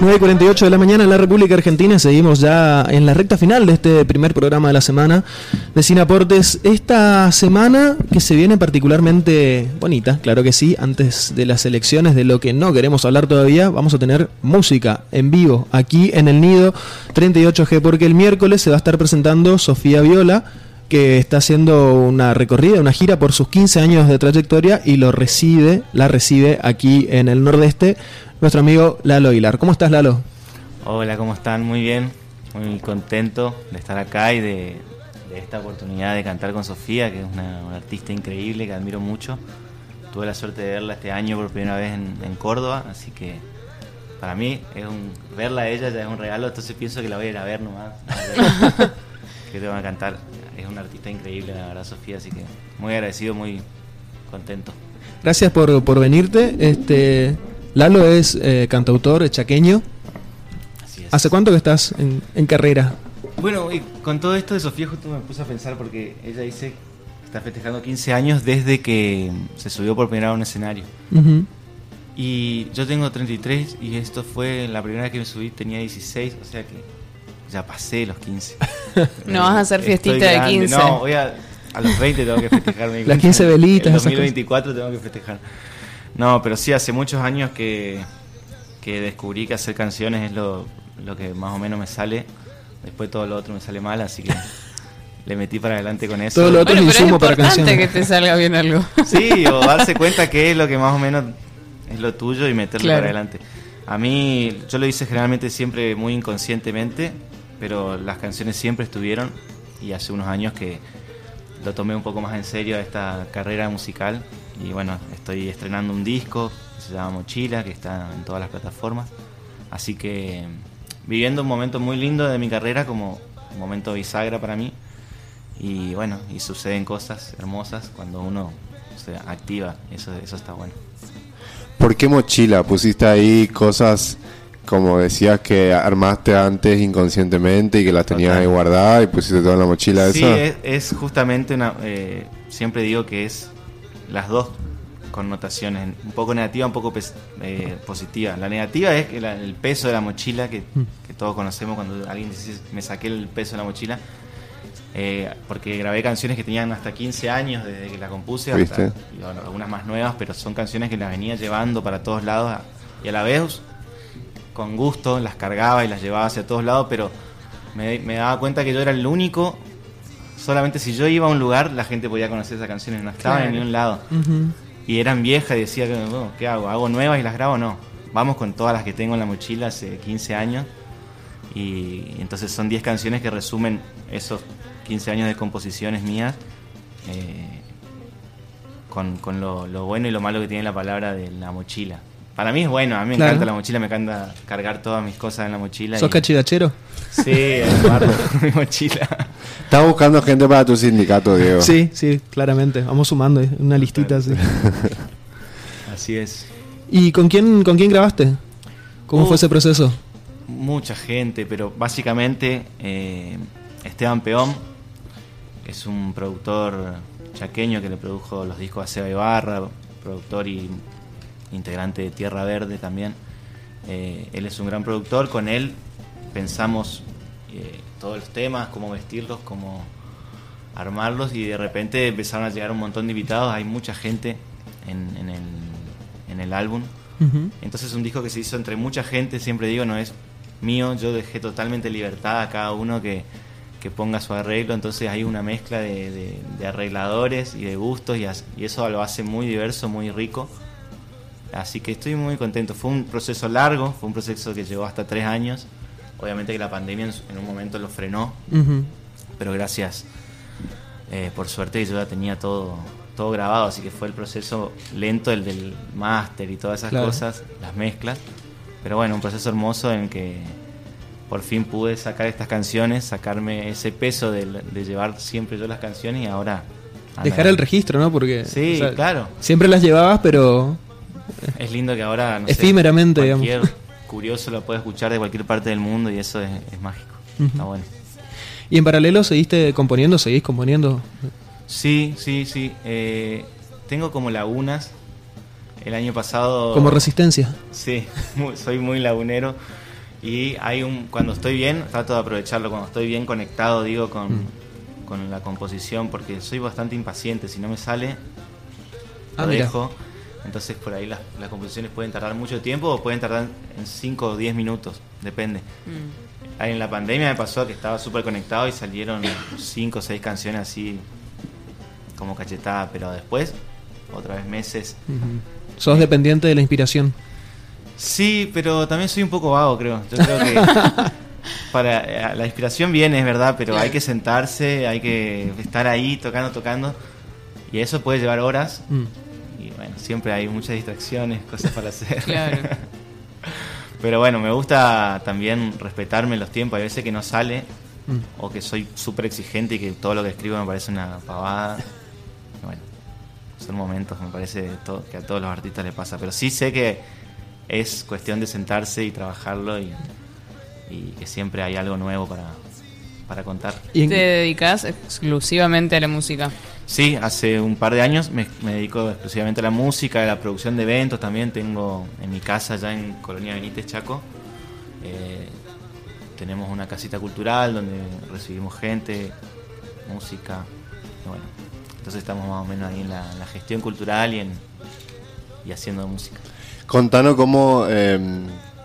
9.48 de la mañana en la República Argentina. Seguimos ya en la recta final de este primer programa de la semana de Sinaportes. Esta semana que se viene particularmente bonita, claro que sí. Antes de las elecciones, de lo que no queremos hablar todavía, vamos a tener música en vivo aquí en el Nido 38G, porque el miércoles se va a estar presentando Sofía Viola que está haciendo una recorrida, una gira por sus 15 años de trayectoria y lo recibe, la recibe aquí en el nordeste nuestro amigo Lalo Hilar. ¿Cómo estás, Lalo? Hola, ¿cómo están? Muy bien, muy contento de estar acá y de, esta oportunidad de cantar con Sofía, que es una, artista increíble que admiro mucho. Tuve la suerte de verla este año por primera vez en, Córdoba, así que para mí es un, verla a ella ya es un regalo, entonces pienso que la voy a ir a ver nomás. que te van a cantar. Es una artista increíble, la verdad, Sofía, así que muy agradecido, muy contento. Gracias por, por venirte. Este, Lalo es eh, cantautor chaqueño. ¿Hace cuánto que estás en, carrera? Bueno, y con todo esto de Sofía justo me puse a pensar porque ella dice que está festejando 15 años desde que se subió por primera vez a un escenario. Y yo tengo 33 y esto fue la primera vez que me subí, tenía 16, o sea que ya pasé los 15. no vas a hacer fiestita de 15. No, voy a, a los 20 tengo que festejar. Las 15 velitas. En 2024 tengo que festejar. No, pero sí, hace muchos años que, descubrí que hacer canciones es lo, que más o menos me sale. Después todo lo otro me sale mal, así que le metí para adelante con eso. Todo lo otro es insumo para canciones. que te salga bien algo. Sí, o darse cuenta que es lo que más o menos es lo tuyo y meterlo para adelante. A mí, yo lo hice generalmente siempre muy inconscientemente, pero las canciones siempre estuvieron y hace unos años que lo tomé un poco más en serio a esta carrera musical y bueno, estoy estrenando un disco que se llama Mochila, que está en todas las plataformas. Así que viviendo un momento muy lindo de mi carrera como un momento bisagra para mí. Y bueno, y suceden cosas hermosas cuando uno se activa, eso, eso está bueno. ¿Por qué mochila? ¿Pusiste ahí cosas como decías que armaste antes inconscientemente y que las tenías ahí guardadas y pusiste todo en la mochila? Sí, es, es, justamente una... Eh, siempre digo que es las dos connotaciones, un poco negativa, un poco eh, positiva. La negativa es que el peso de la mochila, que, todos conocemos cuando alguien dice me saqué el peso de la mochila, eh, porque grabé canciones que tenían hasta 15 años desde que la compuse, algunas más nuevas, pero son canciones que las venía llevando para todos lados y a la vez con gusto las cargaba y las llevaba hacia todos lados, pero me, me daba cuenta que yo era el único solamente si yo iba a un lugar, la gente podía conocer esas canciones, no estaban en ningún lado. Y eran viejas y decía, ¿qué hago? ¿Hago nuevas y las grabo? No. Vamos con todas las que tengo en la mochila hace 15 años. Y entonces son 10 canciones que resumen esos 15 años de composiciones mías. Eh, con, con lo, lo, bueno y lo malo que tiene la palabra de la mochila. Para mí es bueno, a mí me encanta la mochila, me encanta cargar todas mis cosas en la mochila. ¿Sos cachigachero? Sí, guardo mi mochila. Estás buscando gente para tu sindicato, Diego. Sí, sí, claramente. Vamos sumando una listita así. así es. ¿Y con quién, con quién grabaste? ¿Cómo fue ese proceso? Mucha gente, pero básicamente eh, Esteban Peón es un productor chaqueño que le produjo los discos a Seba Ibarra, productor y integrante de Tierra Verde también. Eh, él es un gran productor, con él pensamos eh, todos los temas, cómo vestirlos, cómo armarlos y de repente empezaron a llegar un montón de invitados, hay mucha gente en, el, en el, álbum. Entonces es un disco que se hizo entre mucha gente, siempre digo, no es mío, yo dejé totalmente libertad a cada uno que, que ponga su arreglo, entonces hay una mezcla de, arregladores y de gustos y, y, eso lo hace muy diverso, muy rico. Así que estoy muy contento. Fue un proceso largo, fue un proceso que llevó hasta tres años. Obviamente que la pandemia en un momento lo frenó, pero gracias, eh, por suerte yo ya tenía todo, todo grabado, así que fue el proceso lento, el del máster y todas esas cosas, las mezclas. Pero bueno, un proceso hermoso en que por fin pude sacar estas canciones, sacarme ese peso de, llevar siempre yo las canciones y ahora... Dejar el registro, ¿no? Porque... Sí, claro. Siempre las llevabas, pero es lindo que ahora, no efímeramente, cualquier curioso lo puede escuchar de cualquier parte del mundo y eso es, mágico. Está bueno. ¿Y en paralelo seguiste componiendo? ¿Seguís componiendo? Sí, sí, sí. Eh, tengo como lagunas. El año pasado... Como resistencia. Sí, soy muy lagunero. Y hay un, cuando estoy bien, trato de aprovecharlo, cuando estoy bien conectado, digo, con, Mm. con la composición, porque soy bastante impaciente, si no me sale, Ah, lo mira. dejo. Entonces por ahí las, las composiciones pueden tardar mucho tiempo o pueden tardar en 5 o 10 minutos, depende. Mm. Ahí en la pandemia me pasó que estaba súper conectado y salieron 5 o 6 canciones así como cachetada, pero después, otra vez meses. Sos dependiente de la inspiración. Sí, pero también soy un poco vago, creo. Yo creo que para eh, la inspiración viene, es verdad, pero hay que sentarse, hay que estar ahí tocando, tocando. Y eso puede llevar horas. Mm. Siempre hay muchas distracciones, cosas para hacer. Claro. Pero bueno, me gusta también respetarme los tiempos. Hay veces que no sale Mm. o que soy súper exigente y que todo lo que escribo me parece una pavada. Bueno, son momentos, me parece que a todos los artistas les pasa. Pero sí sé que es cuestión de sentarse y trabajarlo y, y que siempre hay algo nuevo para, para contar. ¿Y en- ¿Te dedicas exclusivamente a la música? Sí, hace un par de años me, dedico exclusivamente a la música, a la producción de eventos también. Tengo en mi casa ya en Colonia Benítez, Chaco. eh, tenemos una casita cultural donde recibimos gente, música. bueno, entonces estamos más o menos ahí en la, gestión cultural y, en, y haciendo música. Contanos cómo eh,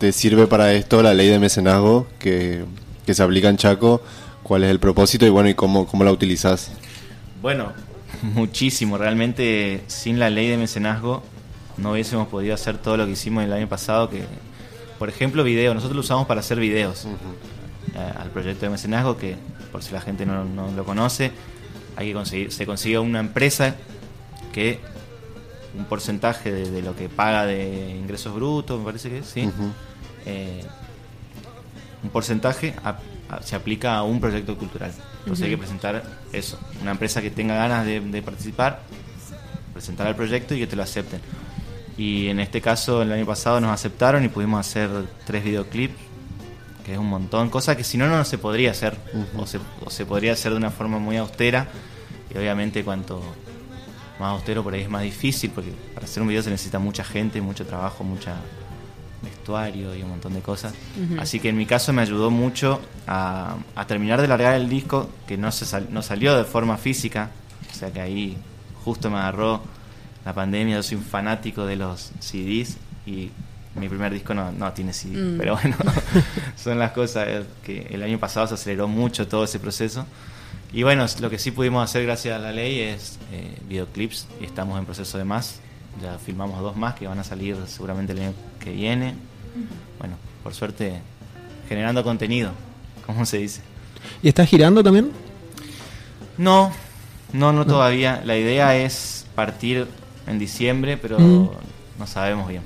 te sirve para esto la ley de mecenazgo que, que se aplica en Chaco, cuál es el propósito y bueno, y cómo, cómo la utilizas. Bueno, muchísimo. Realmente sin la ley de mecenazgo no hubiésemos podido hacer todo lo que hicimos el año pasado. Que, por ejemplo, video. Nosotros lo usamos para hacer videos eh, al proyecto de mecenazgo que, por si la gente no, no lo conoce, hay que conseguir, se consigue una empresa que un porcentaje de, de lo que paga de ingresos brutos, me parece que es, sí. Eh, un porcentaje a- se aplica a un proyecto cultural. Entonces hay que presentar eso, una empresa que tenga ganas de, de participar, presentar el proyecto y que te lo acepten. Y en este caso, el año pasado nos aceptaron y pudimos hacer tres videoclips, que es un montón, cosa que si no, no se podría hacer, o, se, o se podría hacer de una forma muy austera, y obviamente cuanto más austero por ahí es más difícil, porque para hacer un video se necesita mucha gente, mucho trabajo, mucha vestuario y un montón de cosas. Así que en mi caso me ayudó mucho a, a terminar de largar el disco, que no, se sal- no salió de forma física, o sea que ahí justo me agarró la pandemia, yo soy un fanático de los CDs y mi primer disco no, no tiene CD, Mm. pero bueno, son las cosas que el año pasado se aceleró mucho todo ese proceso. Y bueno, lo que sí pudimos hacer gracias a la ley es eh, videoclips y estamos en proceso de más. Ya filmamos dos más que van a salir seguramente el año que viene. Bueno, por suerte, generando contenido, ¿cómo se dice? ¿Y estás girando también? No, no, no todavía. La idea es partir en diciembre, pero Mm. no sabemos bien.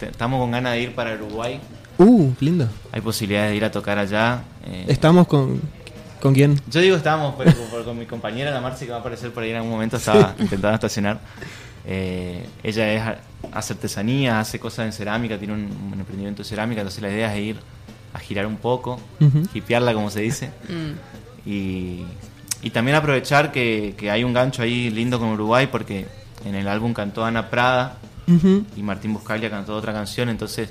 Estamos con ganas de ir para Uruguay. Uh, lindo. Hay posibilidades de ir a tocar allá. eh, ¿Estamos con, con quién? Yo digo estamos, pero con, con mi compañera, la Marci, que va a aparecer por ahí en algún momento, estaba intentando estacionar. Eh, ella es, hace artesanía, hace cosas en cerámica, tiene un, un emprendimiento de cerámica, entonces la idea es ir a girar un poco, Ujú. hipearla como se dice, Mm. y, y también aprovechar que, que hay un gancho ahí lindo con Uruguay, porque en el álbum cantó Ana Prada y Martín Buscaglia cantó otra canción, entonces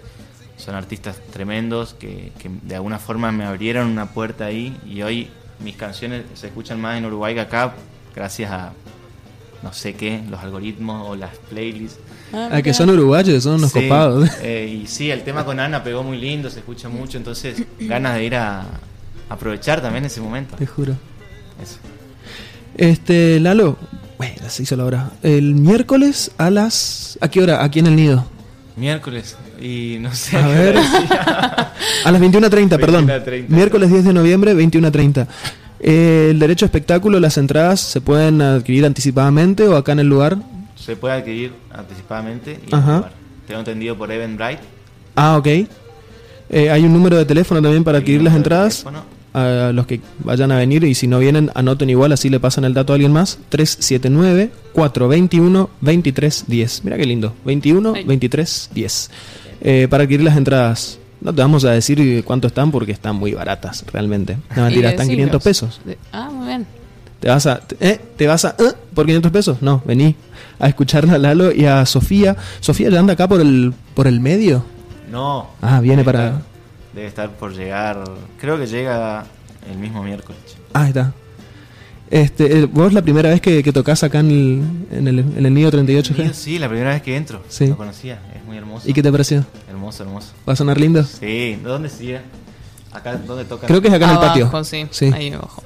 son artistas tremendos que, que de alguna forma me abrieron una puerta ahí y hoy mis canciones se escuchan más en Uruguay que acá gracias a no sé qué, los algoritmos o las playlists. Ah, que son uruguayos, son unos Sí, copados. eh, y sí, el tema con Ana pegó muy lindo, se escucha mucho, entonces ganas de ir a aprovechar también ese momento. Te juro. Eso. Este, Lalo, bueno, se hizo la hora. El miércoles a las. ¿A qué hora? Aquí en el nido. Miércoles y no sé. A ver. A las 21.30, perdón. 21:30. Miércoles 10 de noviembre, 21.30. Eh, el derecho a espectáculo, las entradas se pueden adquirir anticipadamente o acá en el lugar. Se puede adquirir anticipadamente y Ajá. Tengo entendido por Eventbrite. Ah, ok. Eh, hay un número de teléfono también para adquirir las entradas. A los que vayan a venir y si no vienen, anoten igual, así le pasan el dato a alguien más. 379-421-2310. Mira qué lindo. 21-23-10. Eh, para adquirir las entradas. No te vamos a decir cuánto están porque están muy baratas, realmente. No, mentira, están decilos. 500 pesos. De- Ah, muy bien. ¿Te vas a, eh, ¿te vas a, eh, por 500 pesos? No, vení a escuchar a Lalo y a Sofía. Sofía ya anda acá por el, por el medio. No. Ah, viene para- Debe estar por llegar. Creo que llega el mismo miércoles. Ah, ahí está. Este, eh, ¿Vos la primera vez que, que tocas acá en el, en el, en el Nido 38G? Sí, la primera vez que entro. Sí. Lo conocía, es muy hermoso. ¿Y qué te pareció? Hermoso, hermoso. ¿Va a sonar lindo? Sí, ¿de dónde sigue? Acá, ¿dónde toca? Creo que es acá en el patio. Abajo, sí. Sí. Ahí abajo.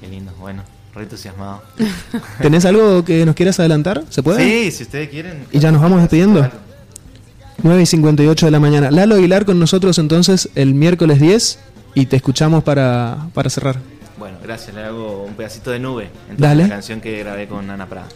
Qué lindo, bueno, re entusiasmado. ¿Tenés algo que nos quieras adelantar? ¿Se puede? Sí, si ustedes quieren. ¿Y ya nos vamos despidiendo? 9 y 58 de la mañana. Lalo Aguilar con nosotros entonces el miércoles 10 y te escuchamos para, para cerrar. Bueno, gracias, le hago un pedacito de nube. Entonces, Dale. La canción que grabé con Ana Prada.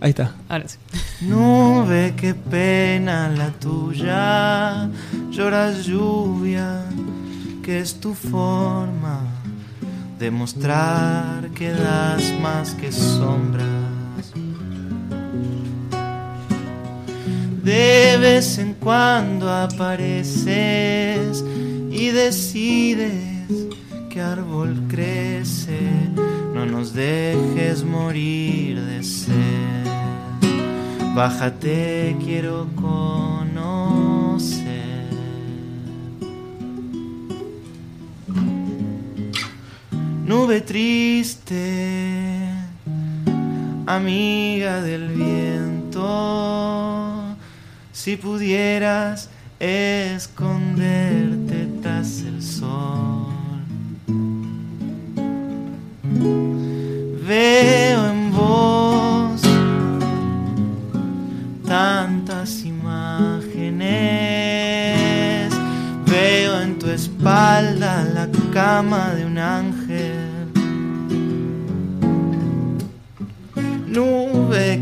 Ahí está. Ahora sí. Nube, qué pena la tuya, lloras lluvia, que es tu forma de mostrar que das más que sombras. De vez en cuando apareces y decides que árbol crece, no nos dejes morir de sed. Bájate, quiero conocer. Nube triste, amiga del viento, si pudieras esconderte tras el sol. Veo en vos tantas imágenes. Veo en tu espalda la cama de un ángel.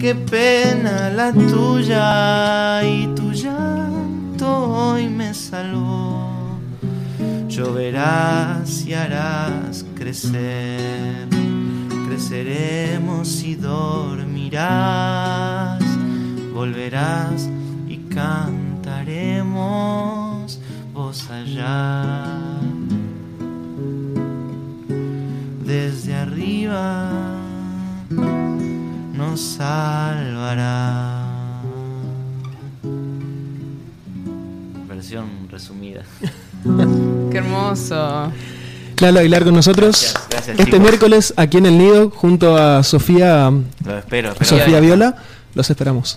Qué pena la tuya y tu llanto hoy me salvó. Lloverás y harás crecer, creceremos y dormirás, volverás y cantaremos voz allá. Desde arriba nos salvará. Versión resumida. Qué hermoso. Lalo Aguilar con nosotros. Gracias, gracias, este chicos. miércoles aquí en el Nido junto a Sofía, Lo espero, espero. Sofía Viola. Los esperamos.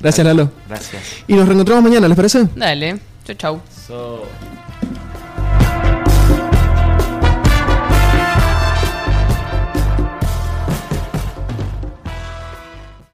Gracias Lalo. Gracias. Y nos reencontramos mañana, ¿les parece? Dale. Chau, chau. So-